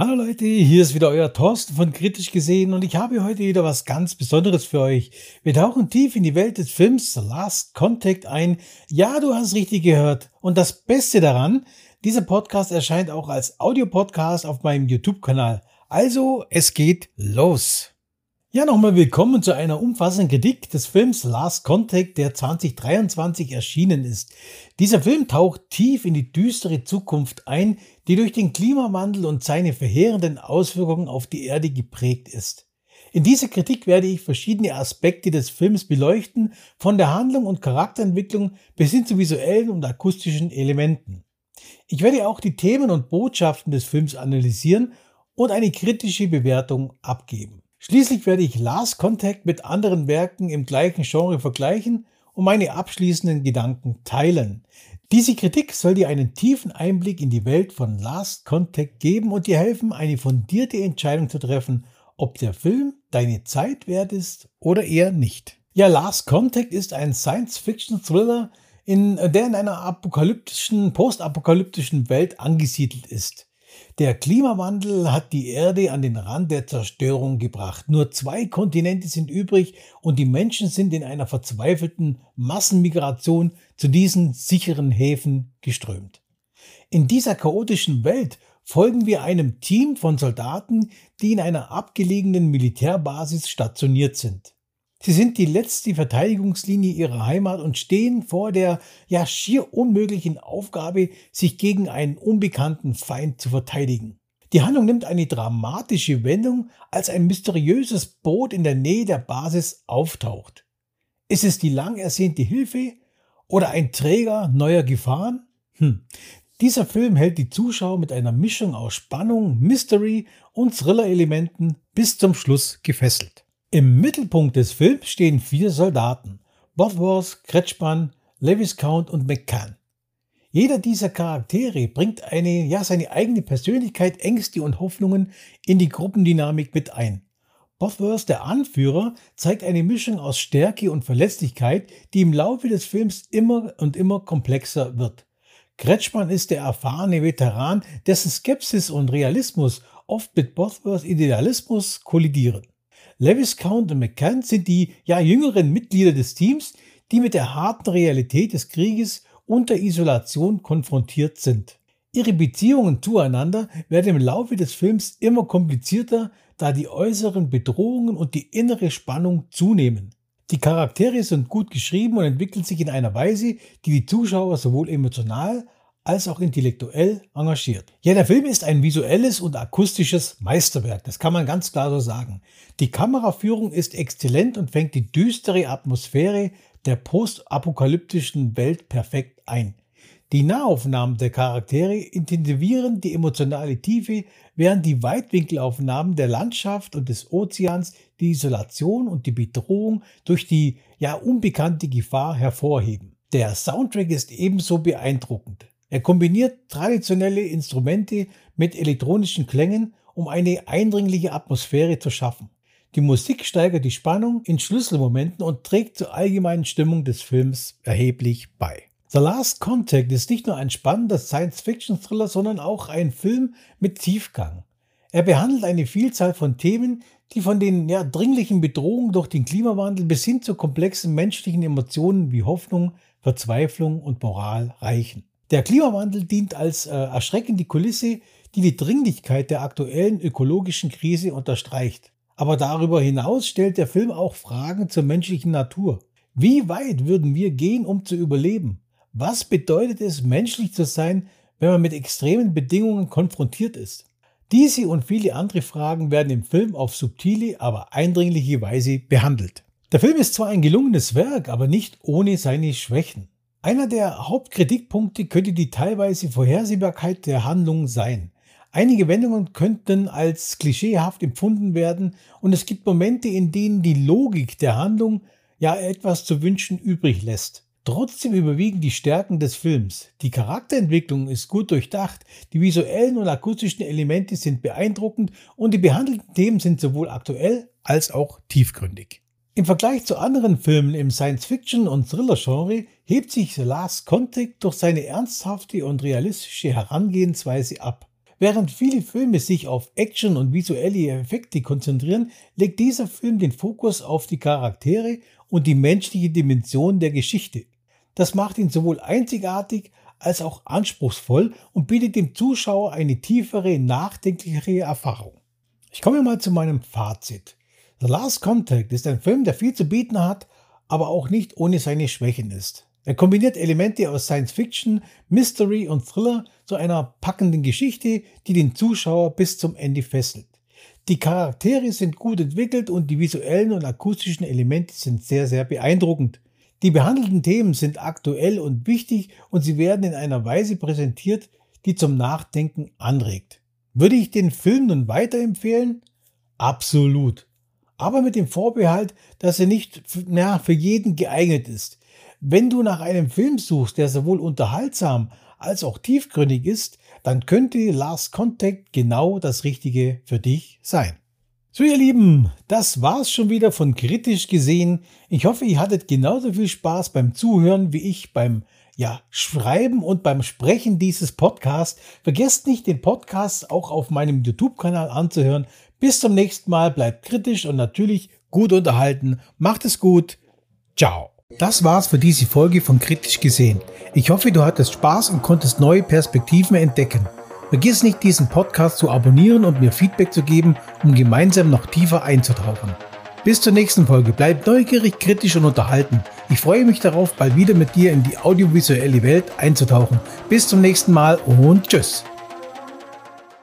Hallo Leute, hier ist wieder euer Thorsten von Kritisch gesehen und ich habe heute wieder was ganz Besonderes für euch. Wir tauchen tief in die Welt des Films The Last Contact ein. Ja, du hast richtig gehört. Und das Beste daran, dieser Podcast erscheint auch als Audiopodcast auf meinem YouTube-Kanal. Also, es geht los. Ja, nochmal willkommen zu einer umfassenden Kritik des Films Last Contact, der 2023 erschienen ist. Dieser Film taucht tief in die düstere Zukunft ein, die durch den Klimawandel und seine verheerenden Auswirkungen auf die Erde geprägt ist. In dieser Kritik werde ich verschiedene Aspekte des Films beleuchten, von der Handlung und Charakterentwicklung bis hin zu visuellen und akustischen Elementen. Ich werde auch die Themen und Botschaften des Films analysieren und eine kritische Bewertung abgeben. Schließlich werde ich Last Contact mit anderen Werken im gleichen Genre vergleichen und meine abschließenden Gedanken teilen. Diese Kritik soll dir einen tiefen Einblick in die Welt von Last Contact geben und dir helfen, eine fundierte Entscheidung zu treffen, ob der Film deine Zeit wert ist oder eher nicht. Ja, Last Contact ist ein Science-Fiction-Thriller, in, der in einer apokalyptischen, postapokalyptischen Welt angesiedelt ist. Der Klimawandel hat die Erde an den Rand der Zerstörung gebracht. Nur zwei Kontinente sind übrig und die Menschen sind in einer verzweifelten Massenmigration zu diesen sicheren Häfen geströmt. In dieser chaotischen Welt folgen wir einem Team von Soldaten, die in einer abgelegenen Militärbasis stationiert sind. Sie sind die letzte Verteidigungslinie ihrer Heimat und stehen vor der ja schier unmöglichen Aufgabe, sich gegen einen unbekannten Feind zu verteidigen. Die Handlung nimmt eine dramatische Wendung, als ein mysteriöses Boot in der Nähe der Basis auftaucht. Ist es die lang ersehnte Hilfe oder ein Träger neuer Gefahren? Hm. Dieser Film hält die Zuschauer mit einer Mischung aus Spannung, Mystery und Thriller-Elementen bis zum Schluss gefesselt. Im Mittelpunkt des Films stehen vier Soldaten: Bosworth, Kretschmann, Lewis Count und McCann. Jeder dieser Charaktere bringt eine, ja, seine eigene Persönlichkeit, Ängste und Hoffnungen in die Gruppendynamik mit ein. Bosworth, der Anführer, zeigt eine Mischung aus Stärke und Verletzlichkeit, die im Laufe des Films immer und immer komplexer wird. Kretschmann ist der erfahrene Veteran, dessen Skepsis und Realismus oft mit Bosworths Idealismus kollidieren. Lewis Count und McCann sind die ja jüngeren Mitglieder des Teams, die mit der harten Realität des Krieges und der Isolation konfrontiert sind. Ihre Beziehungen zueinander werden im Laufe des Films immer komplizierter, da die äußeren Bedrohungen und die innere Spannung zunehmen. Die Charaktere sind gut geschrieben und entwickeln sich in einer Weise, die die Zuschauer sowohl emotional als auch intellektuell engagiert. Ja, der Film ist ein visuelles und akustisches Meisterwerk, das kann man ganz klar so sagen. Die Kameraführung ist exzellent und fängt die düstere Atmosphäre der postapokalyptischen Welt perfekt ein. Die Nahaufnahmen der Charaktere intensivieren die emotionale Tiefe, während die Weitwinkelaufnahmen der Landschaft und des Ozeans die Isolation und die Bedrohung durch die ja unbekannte Gefahr hervorheben. Der Soundtrack ist ebenso beeindruckend. Er kombiniert traditionelle Instrumente mit elektronischen Klängen, um eine eindringliche Atmosphäre zu schaffen. Die Musik steigert die Spannung in Schlüsselmomenten und trägt zur allgemeinen Stimmung des Films erheblich bei. The Last Contact ist nicht nur ein spannender Science-Fiction-Thriller, sondern auch ein Film mit Tiefgang. Er behandelt eine Vielzahl von Themen, die von den ja, dringlichen Bedrohungen durch den Klimawandel bis hin zu komplexen menschlichen Emotionen wie Hoffnung, Verzweiflung und Moral reichen. Der Klimawandel dient als äh, erschreckende Kulisse, die die Dringlichkeit der aktuellen ökologischen Krise unterstreicht. Aber darüber hinaus stellt der Film auch Fragen zur menschlichen Natur. Wie weit würden wir gehen, um zu überleben? Was bedeutet es, menschlich zu sein, wenn man mit extremen Bedingungen konfrontiert ist? Diese und viele andere Fragen werden im Film auf subtile, aber eindringliche Weise behandelt. Der Film ist zwar ein gelungenes Werk, aber nicht ohne seine Schwächen. Einer der Hauptkritikpunkte könnte die teilweise Vorhersehbarkeit der Handlung sein. Einige Wendungen könnten als klischeehaft empfunden werden und es gibt Momente, in denen die Logik der Handlung ja etwas zu wünschen übrig lässt. Trotzdem überwiegen die Stärken des Films. Die Charakterentwicklung ist gut durchdacht, die visuellen und akustischen Elemente sind beeindruckend und die behandelten Themen sind sowohl aktuell als auch tiefgründig. Im Vergleich zu anderen Filmen im Science-Fiction- und Thriller-Genre hebt sich The Last Contact durch seine ernsthafte und realistische Herangehensweise ab. Während viele Filme sich auf Action und visuelle Effekte konzentrieren, legt dieser Film den Fokus auf die Charaktere und die menschliche Dimension der Geschichte. Das macht ihn sowohl einzigartig als auch anspruchsvoll und bietet dem Zuschauer eine tiefere, nachdenklichere Erfahrung. Ich komme mal zu meinem Fazit. The Last Contact ist ein Film, der viel zu bieten hat, aber auch nicht ohne seine Schwächen ist. Er kombiniert Elemente aus Science Fiction, Mystery und Thriller zu einer packenden Geschichte, die den Zuschauer bis zum Ende fesselt. Die Charaktere sind gut entwickelt und die visuellen und akustischen Elemente sind sehr, sehr beeindruckend. Die behandelten Themen sind aktuell und wichtig und sie werden in einer Weise präsentiert, die zum Nachdenken anregt. Würde ich den Film nun weiterempfehlen? Absolut. Aber mit dem Vorbehalt, dass er nicht na, für jeden geeignet ist. Wenn du nach einem Film suchst, der sowohl unterhaltsam als auch tiefgründig ist, dann könnte Last Contact genau das Richtige für dich sein. So ihr Lieben, das war's schon wieder von kritisch gesehen. Ich hoffe, ihr hattet genauso viel Spaß beim Zuhören wie ich beim ja, Schreiben und beim Sprechen dieses Podcasts. Vergesst nicht, den Podcast auch auf meinem YouTube-Kanal anzuhören. Bis zum nächsten Mal, bleibt kritisch und natürlich gut unterhalten. Macht es gut. Ciao. Das war's für diese Folge von Kritisch gesehen. Ich hoffe, du hattest Spaß und konntest neue Perspektiven entdecken. Vergiss nicht, diesen Podcast zu abonnieren und mir Feedback zu geben, um gemeinsam noch tiefer einzutauchen. Bis zur nächsten Folge. Bleib neugierig, kritisch und unterhalten. Ich freue mich darauf, bald wieder mit dir in die audiovisuelle Welt einzutauchen. Bis zum nächsten Mal und tschüss.